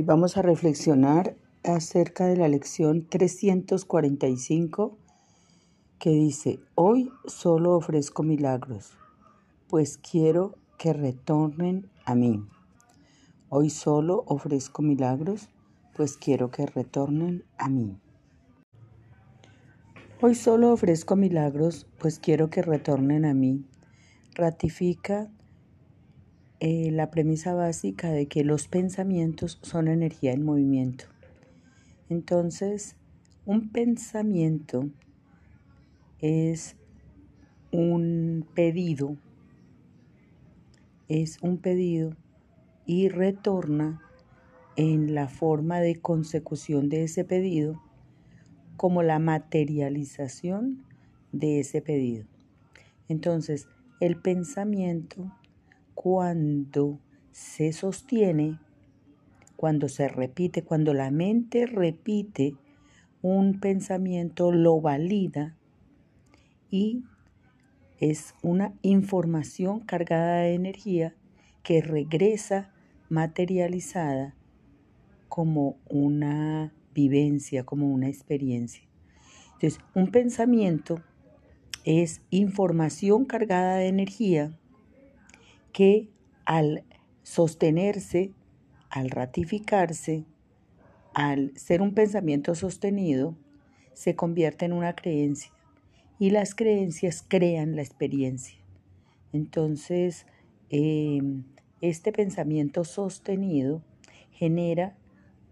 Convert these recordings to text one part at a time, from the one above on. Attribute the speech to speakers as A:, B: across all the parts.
A: Hoy vamos a reflexionar acerca de la lección 345 que dice, hoy solo ofrezco milagros, pues quiero que retornen a mí. Hoy solo ofrezco milagros, pues quiero que retornen a mí. Hoy solo ofrezco milagros, pues quiero que retornen a mí. Ratifica eh, la premisa básica de que los pensamientos son energía en movimiento. Entonces, un pensamiento es un pedido, es un pedido y retorna en la forma de consecución de ese pedido como la materialización de ese pedido. Entonces, el pensamiento cuando se sostiene, cuando se repite, cuando la mente repite un pensamiento, lo valida y es una información cargada de energía que regresa materializada como una vivencia, como una experiencia. Entonces, un pensamiento es información cargada de energía que al sostenerse, al ratificarse, al ser un pensamiento sostenido, se convierte en una creencia y las creencias crean la experiencia. Entonces, em, este pensamiento sostenido genera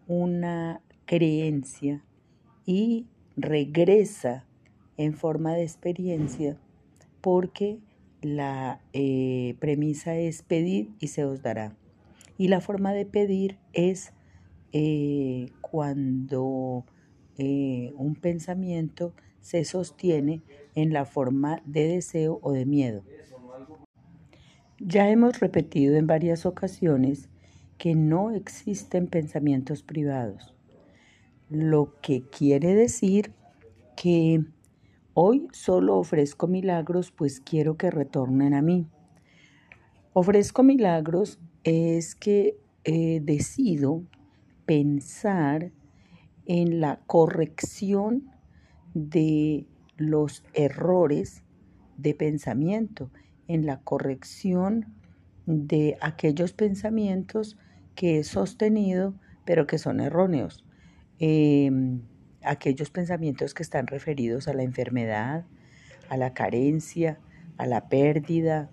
A: una creencia y regresa en forma de experiencia porque la eh, premisa es pedir y se os dará. Y la forma de pedir es eh, cuando eh, un pensamiento se sostiene en la forma de deseo o de miedo. Ya hemos repetido en varias ocasiones que no existen pensamientos privados, lo que quiere decir que Hoy solo ofrezco milagros, pues quiero que retornen a mí. Ofrezco milagros es que eh, decido pensar en la corrección de los errores de pensamiento, en la corrección de aquellos pensamientos que he sostenido pero que son erróneos. Em, aquellos pensamientos que están referidos a la enfermedad, a la carencia, a la pérdida,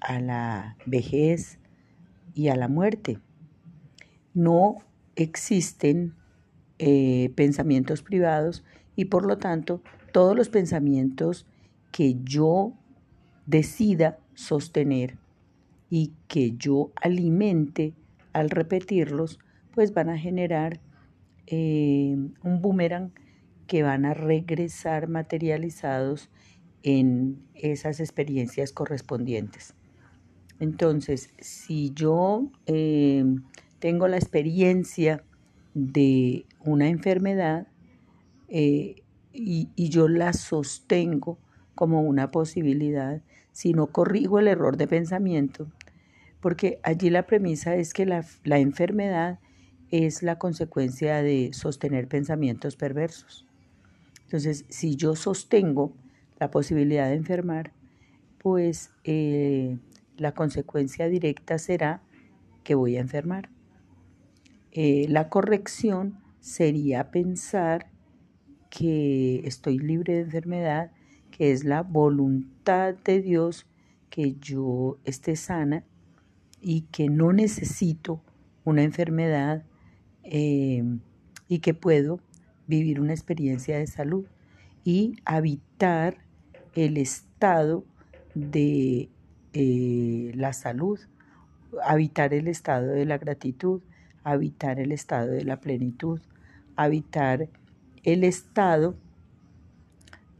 A: a la vejez y a la muerte. No existen eh, pensamientos privados y por lo tanto todos los pensamientos que yo decida sostener y que yo alimente al repetirlos, pues van a generar eh, un boomerang que van a regresar materializados en esas experiencias correspondientes. Entonces, si yo eh, tengo la experiencia de una enfermedad eh, y, yo la sostengo como una posibilidad, si no corrijo el error de pensamiento, porque allí la premisa es que la enfermedad es la consecuencia de sostener pensamientos perversos. Entonces, si yo sostengo la posibilidad de enfermar, pues eh, la consecuencia directa será que voy a enfermar. Eh, la corrección sería pensar que estoy libre de enfermedad, que es la voluntad de Dios que yo esté sana y que no necesito una enfermedad Em, y que puedo vivir una experiencia de salud y habitar el estado de eh, la salud, habitar el estado de la gratitud, habitar el estado de la plenitud, habitar el estado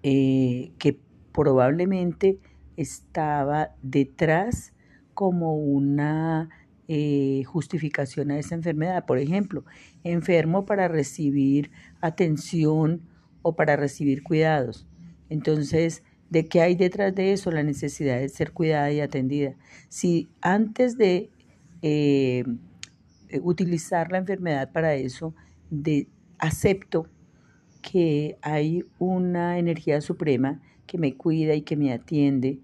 A: eh, que probablemente estaba detrás como una eh, justificación a esa enfermedad. Por ejemplo, enfermo para recibir atención o para recibir cuidados. Entonces, ¿de qué hay detrás de eso? La necesidad de ser cuidada y atendida. Si antes de eh, utilizar la enfermedad para eso, de acepto que hay una energía suprema que me cuida y que me atiende,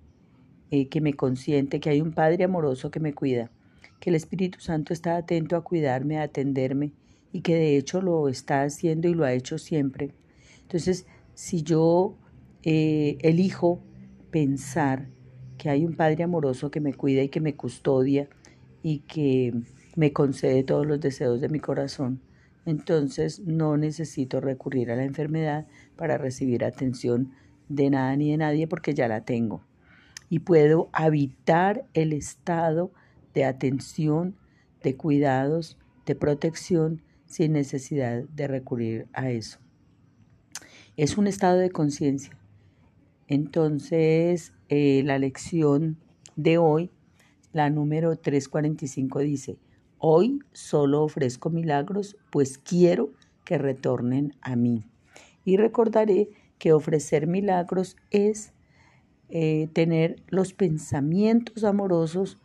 A: eh, que me consiente, que hay un Padre amoroso que me cuida, que el Espíritu Santo está atento a cuidarme, a atenderme y que de hecho lo está haciendo y lo ha hecho siempre. Entonces, si yo eh, elijo pensar que hay un Padre amoroso que me cuida y que me custodia y que me concede todos los deseos de mi corazón, entonces no necesito recurrir a la enfermedad para recibir atención de nada ni de nadie porque ya la tengo. Y puedo habitar el estado de atención, de cuidados, de protección sin necesidad de recurrir a eso. Es un estado de conciencia. Entonces, eh, la lección de hoy, la número 345, dice, hoy solo ofrezco milagros, pues quiero que retornen a mí. Y recordaré que ofrecer milagros es eh, tener los pensamientos amorosos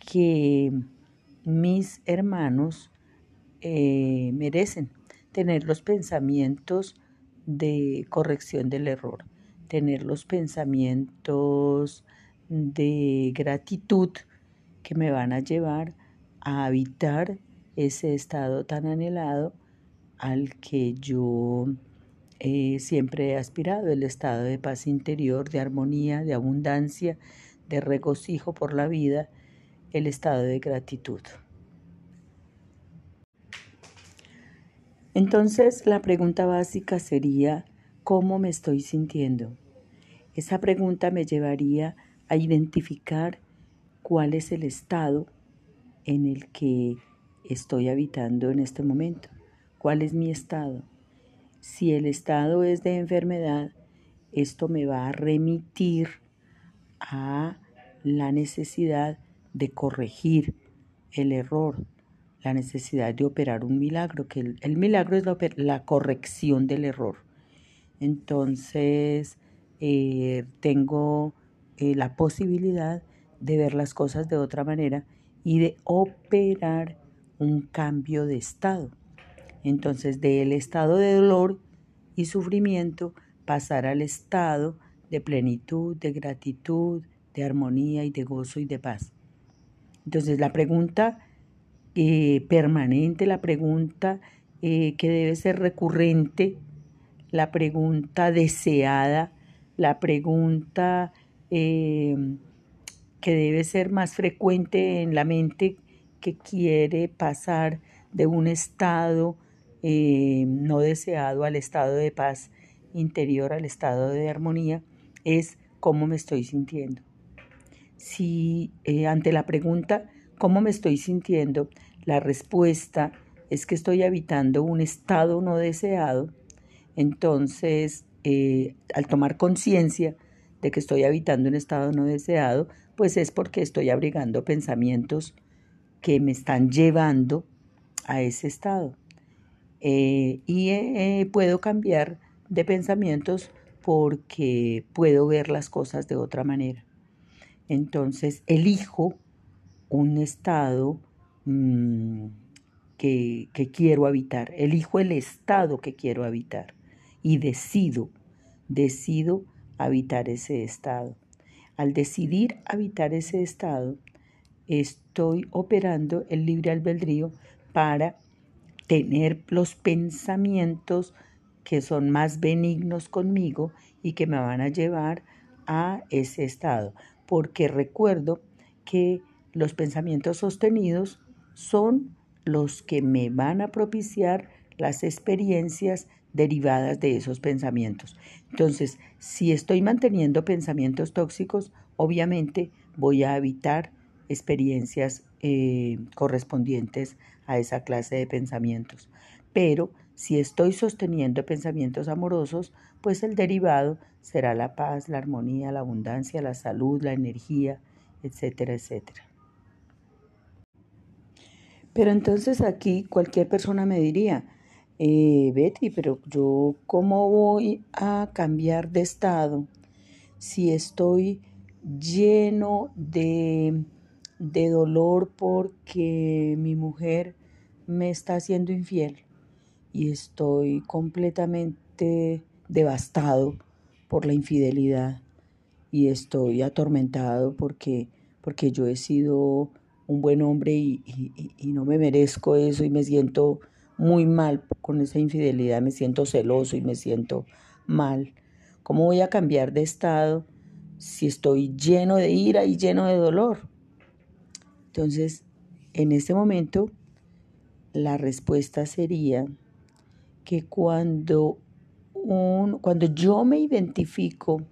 A: que mis hermanos eh, merecen, tener los pensamientos de corrección del error, tener los pensamientos de gratitud que me van a llevar a habitar ese estado tan anhelado al que yo eh, siempre he aspirado, el estado de paz interior, de armonía, de abundancia, de regocijo por la vida, el estado de gratitud. Entonces la pregunta básica sería, ¿cómo me estoy sintiendo? Esa pregunta me llevaría a identificar cuál es el estado en el que estoy habitando en este momento, cuál es mi estado. Si el estado es de enfermedad, esto me va a remitir a la necesidad de corregir el error, la necesidad de operar un milagro, que el, milagro es la, corrección del error. Entonces, eh, tengo eh, la posibilidad de ver las cosas de otra manera y de operar un cambio de estado. Entonces, del estado de dolor y sufrimiento, pasar al estado de plenitud, de gratitud, de armonía y de gozo y de paz. Entonces, la pregunta eh, permanente, la pregunta eh, que debe ser recurrente, la pregunta deseada, la pregunta eh, que debe ser más frecuente en la mente que quiere pasar de un estado eh, no deseado al estado de paz interior, al estado de armonía, es cómo me estoy sintiendo. Si eh, ante la pregunta ¿cómo me estoy sintiendo? La respuesta es que estoy habitando un estado no deseado, entonces eh, al tomar conciencia de que estoy habitando un estado no deseado, pues es porque estoy abrigando pensamientos que me están llevando a ese estado. Eh, y puedo cambiar de pensamientos porque puedo ver las cosas de otra manera. Entonces elijo un estado mm, que, que quiero habitar, elijo el estado que quiero habitar y decido, decido habitar ese estado. Al decidir habitar ese estado, estoy operando el libre albedrío para tener los pensamientos que son más benignos conmigo y que me van a llevar a ese estado. Porque recuerdo que los pensamientos sostenidos son los que me van a propiciar las experiencias derivadas de esos pensamientos. Entonces, si estoy manteniendo pensamientos tóxicos, obviamente voy a evitar experiencias eh, correspondientes a esa clase de pensamientos. Pero si estoy sosteniendo pensamientos amorosos, pues el derivado será la paz, la armonía, la abundancia, la salud, la energía, etcétera, etcétera. Pero entonces aquí cualquier persona me diría, eh, Betty, pero yo cómo voy a cambiar de estado si estoy lleno de de dolor porque mi mujer me está haciendo infiel y estoy completamente devastado por la infidelidad y estoy atormentado porque, porque yo he sido un buen hombre y, y, no me merezco eso y me siento muy mal con esa infidelidad, me siento celoso y me siento mal. ¿Cómo voy a cambiar de estado si estoy lleno de ira y lleno de dolor? Entonces, en este momento, la respuesta sería que cuando, un, cuando yo me identifico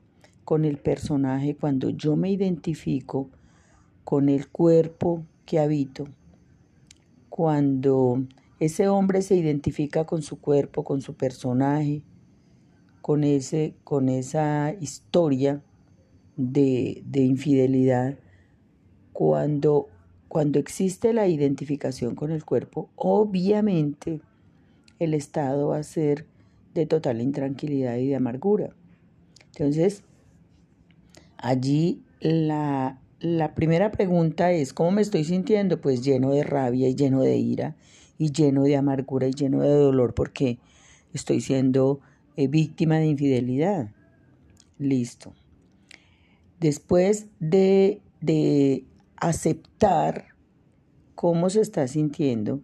A: con el personaje, cuando yo me identifico con el cuerpo que habito, cuando ese hombre se identifica con su cuerpo, con su personaje, con, ese, con esa historia de, de infidelidad, cuando, cuando existe la identificación con el cuerpo, obviamente el estado va a ser de total intranquilidad y de amargura. Entonces, allí la, la primera pregunta es, ¿cómo me estoy sintiendo? Pues lleno de rabia y lleno de ira y lleno de amargura y lleno de dolor porque estoy siendo eh, víctima de infidelidad. Listo. Después de, de aceptar cómo se está sintiendo,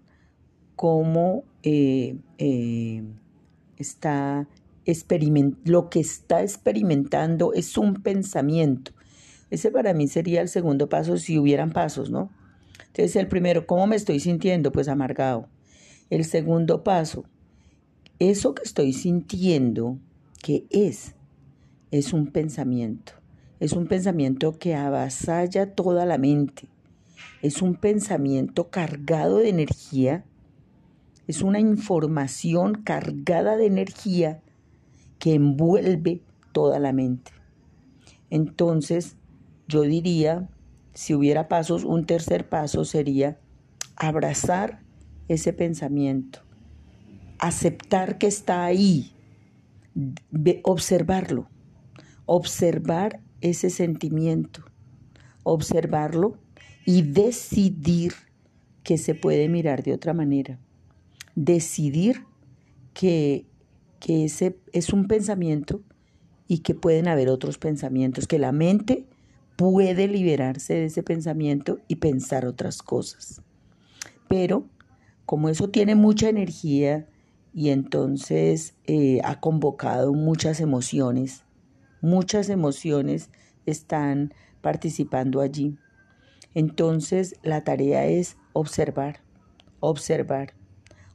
A: cómo eh, eh, está lo que está experimentando es un pensamiento ese para mí sería el segundo paso si hubieran pasos, ¿no? Entonces el primero, ¿cómo me estoy sintiendo? Pues amargado. El segundo paso, eso que estoy sintiendo, ¿qué es? Es un pensamiento. Es un pensamiento que avasalla toda la mente. Es un pensamiento cargado de energía. Es una información cargada de energía que envuelve toda la mente. Entonces, yo diría, si hubiera pasos, un tercer paso sería abrazar ese pensamiento, aceptar que está ahí, observarlo, observar ese sentimiento, observarlo y decidir que se puede mirar de otra manera, decidir que, que ese es un pensamiento y que pueden haber otros pensamientos, que la mente puede liberarse de ese pensamiento y pensar otras cosas. Pero como eso tiene mucha energía y entonces eh, ha convocado muchas emociones, muchas emociones están participando allí. Entonces la tarea es observar, observar,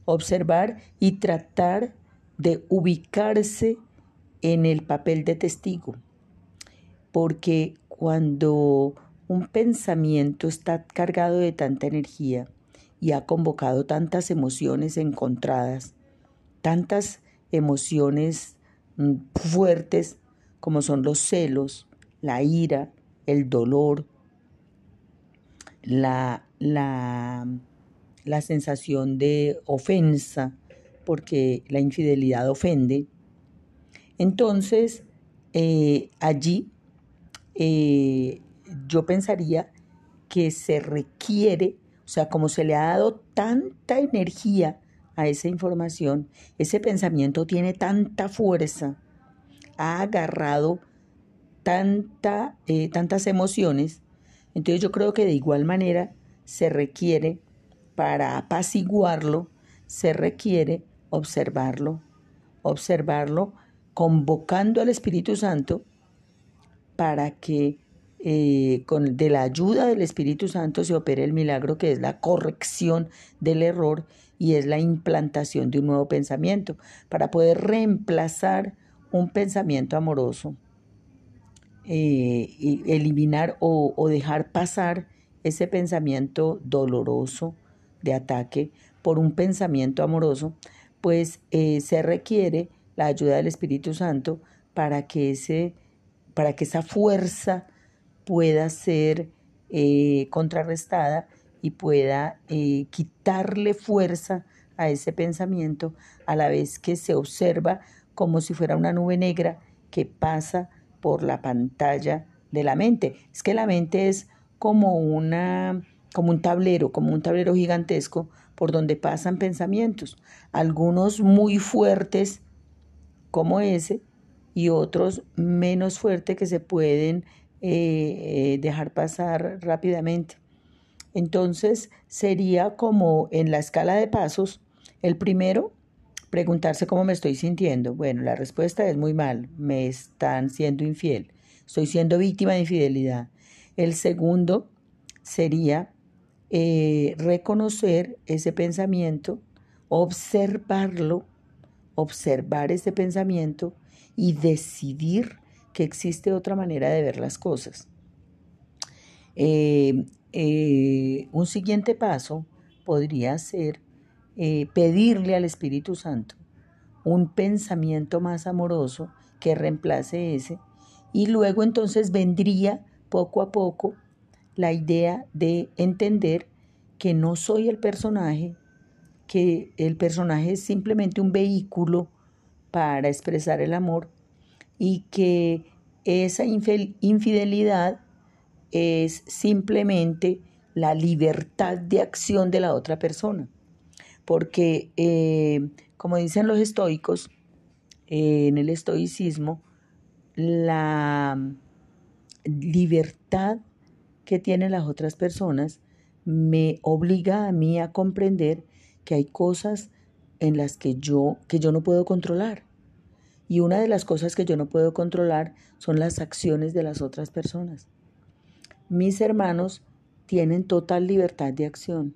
A: observar y tratar de ubicarse en el papel de testigo, porque cuando un pensamiento está cargado de tanta energía y ha convocado tantas emociones encontradas, tantas emociones mm, fuertes como son los celos, la ira, el dolor, la, la, la sensación de ofensa, porque la infidelidad ofende. Entonces, eh, allí eh, yo pensaría que se requiere, o sea, como se le ha dado tanta energía a esa información, ese pensamiento tiene tanta fuerza, ha agarrado tanta, eh, tantas emociones, entonces yo creo que de igual manera se requiere, para apaciguarlo, se requiere observarlo, observarlo, convocando al Espíritu Santo para que eh, con, de la ayuda del Espíritu Santo se opere el milagro que es la corrección del error y es la implantación de un nuevo pensamiento para poder reemplazar un pensamiento amoroso, eh, y eliminar o, dejar pasar ese pensamiento doloroso de ataque por un pensamiento amoroso, pues eh, se requiere la ayuda del Espíritu Santo para que ese para que esa fuerza pueda ser eh, contrarrestada y pueda eh, quitarle fuerza a ese pensamiento a la vez que se observa como si fuera una nube negra que pasa por la pantalla de la mente. Es que la mente es como una como un tablero, como un tablero gigantesco por donde pasan pensamientos, algunos muy fuertes como ese y otros menos fuertes que se pueden eh, dejar pasar rápidamente. Entonces sería como en la escala de pasos, el primero, preguntarse cómo me estoy sintiendo. Bueno, la respuesta es muy mal, me están siendo infiel, estoy siendo víctima de infidelidad. El segundo sería eh, reconocer ese pensamiento, observarlo, observar ese pensamiento y decidir que existe otra manera de ver las cosas. Eh, eh, un siguiente paso podría ser pedirle al Espíritu Santo un pensamiento más amoroso que reemplace ese y luego entonces vendría poco a poco la idea de entender que no soy el personaje, que el personaje es simplemente un vehículo para expresar el amor y que esa infidelidad es simplemente la libertad de acción de la otra persona. Porque, eh, como dicen los estoicos, en el estoicismo, la libertad que tienen las otras personas me obliga a mí a comprender que hay cosas en las que yo, que yo no puedo controlar. Y una de las cosas que yo no puedo controlar son las acciones de las otras personas. Mis hermanos tienen total libertad de acción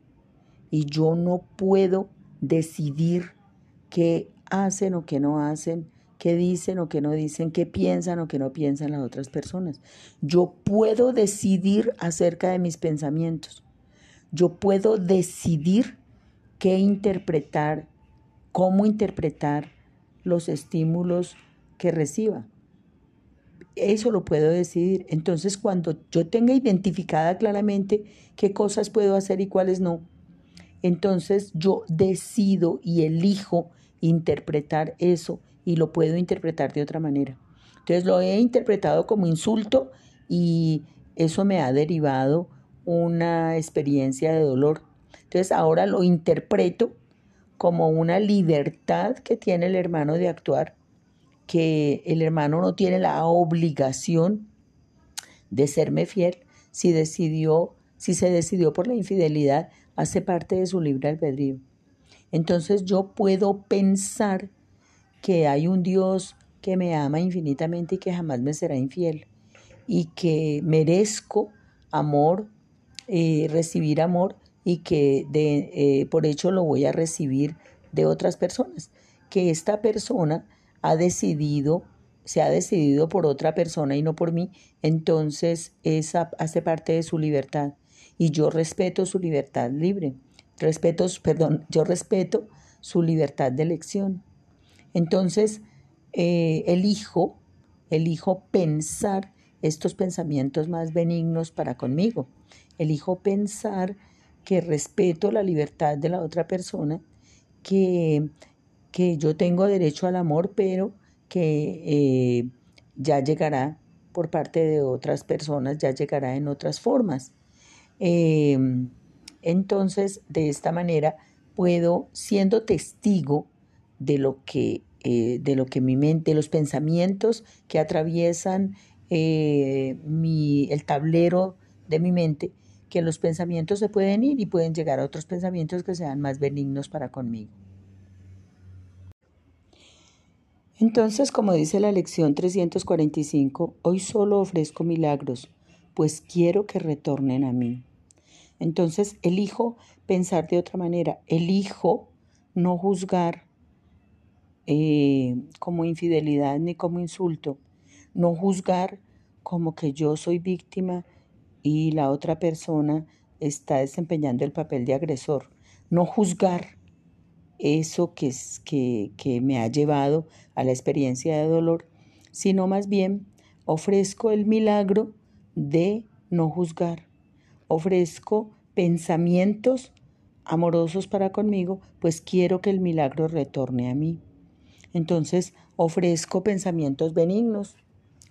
A: y yo no puedo decidir qué hacen o qué no hacen, qué dicen o qué no dicen, qué piensan o qué no piensan las otras personas. Yo puedo decidir acerca de mis pensamientos. Yo puedo decidir qué interpretar, cómo interpretar los estímulos que reciba. Eso lo puedo decidir. Entonces, cuando yo tenga identificada claramente qué cosas puedo hacer y cuáles no, entonces yo decido y elijo interpretar eso y lo puedo interpretar de otra manera. Entonces lo he interpretado como insulto y eso me ha derivado una experiencia de dolor. Entonces ahora lo interpreto como una libertad que tiene el hermano de actuar, que el hermano no tiene la obligación de serme fiel si decidió, si se decidió por la infidelidad, hace parte de su libre albedrío. Entonces yo puedo pensar que hay un Dios que me ama infinitamente y que jamás me será infiel y que merezco amor, eh, recibir amor y que de, eh, por hecho lo voy a recibir de otras personas, que esta persona ha decidido, se ha decidido por otra persona y no por mí, entonces esa hace parte de su libertad y yo respeto su libertad libre, respeto, perdón, yo respeto su libertad de elección. Entonces, eh, elijo, elijo pensar estos pensamientos más benignos para conmigo. Elijo pensar que respeto la libertad de la otra persona, que, que yo tengo derecho al amor, pero que eh, ya llegará por parte de otras personas, ya llegará en otras formas. Em, entonces, de esta manera, puedo, siendo testigo de lo que, eh, de lo que mi mente, los pensamientos que atraviesan eh, mi, el tablero de mi mente, que los pensamientos se pueden ir y pueden llegar a otros pensamientos que sean más benignos para conmigo. Entonces, como dice la lección 345, hoy solo ofrezco milagros, pues quiero que retornen a mí. Entonces, elijo pensar de otra manera, elijo no juzgar eh, como infidelidad ni como insulto, no juzgar como que yo soy víctima y la otra persona está desempeñando el papel de agresor, no juzgar eso que, que, que me ha llevado a la experiencia de dolor, sino más bien ofrezco el milagro de no juzgar, ofrezco pensamientos amorosos para conmigo, pues quiero que el milagro retorne a mí. Entonces ofrezco pensamientos benignos,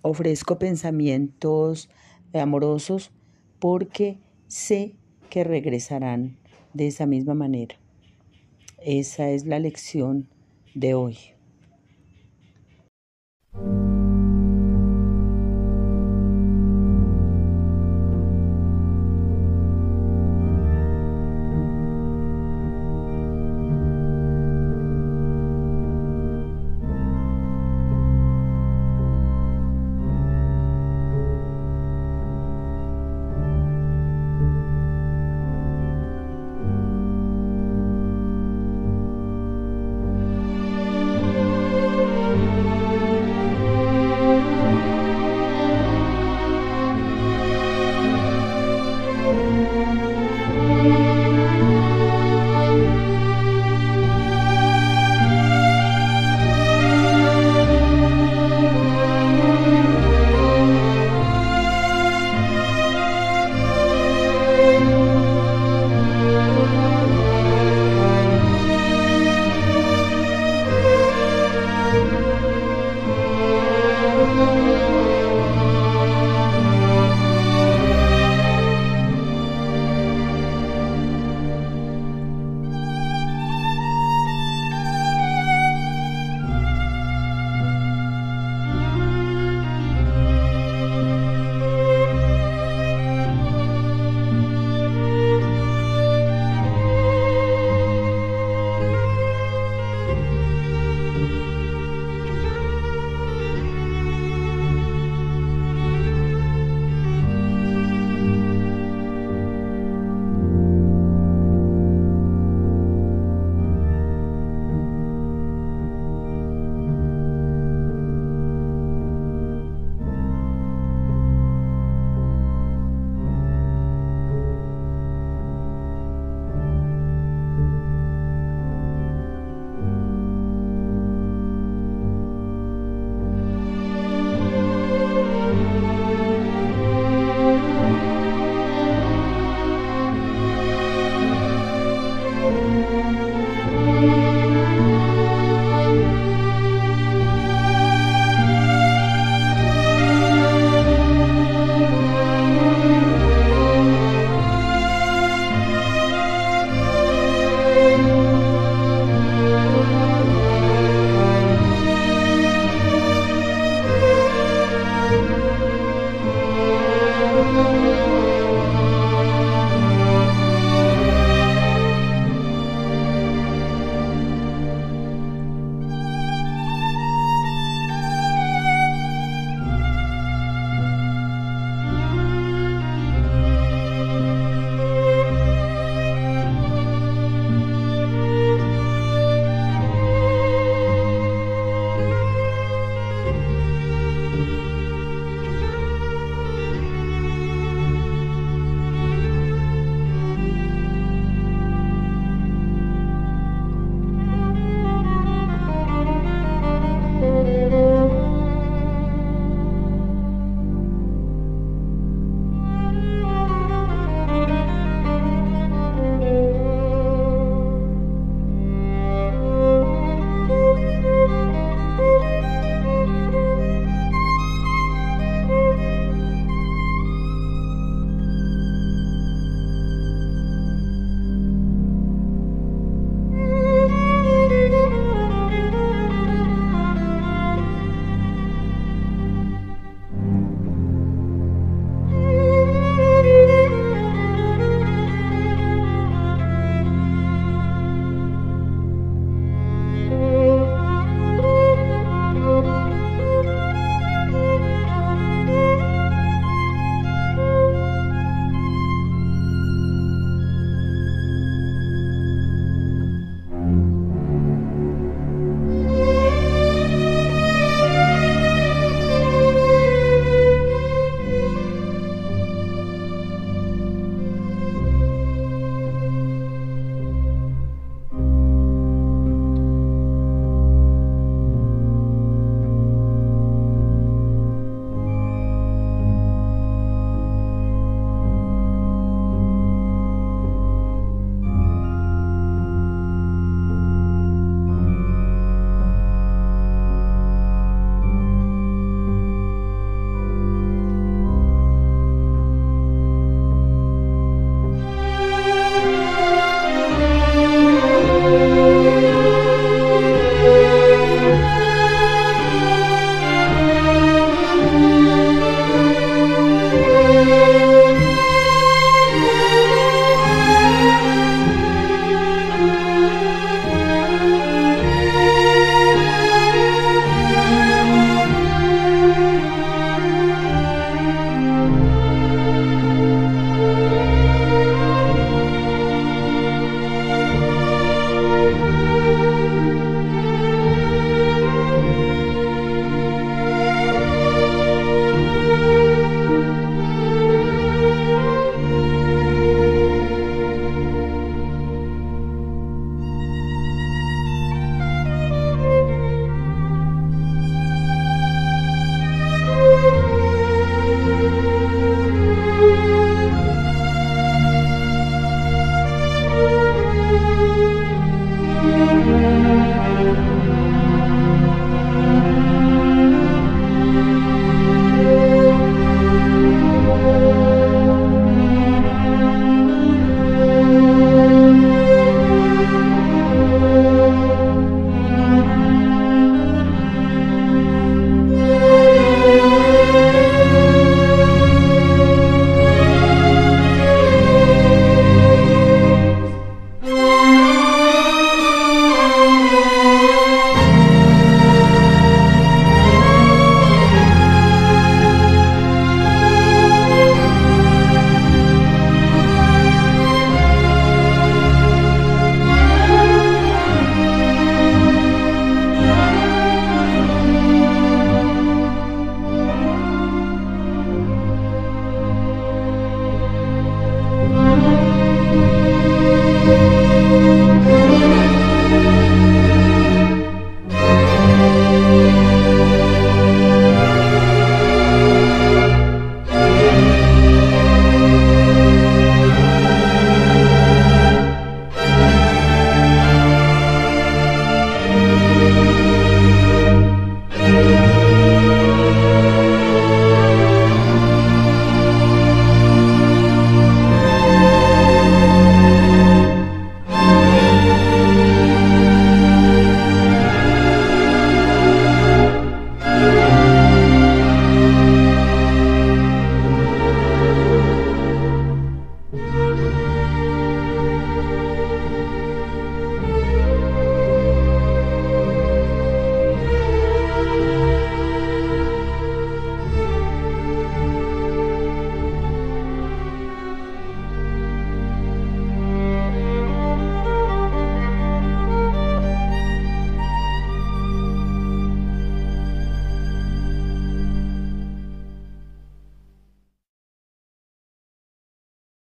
A: ofrezco pensamientos amorosos, porque sé que regresarán de esa misma manera. Esa es la lección de hoy.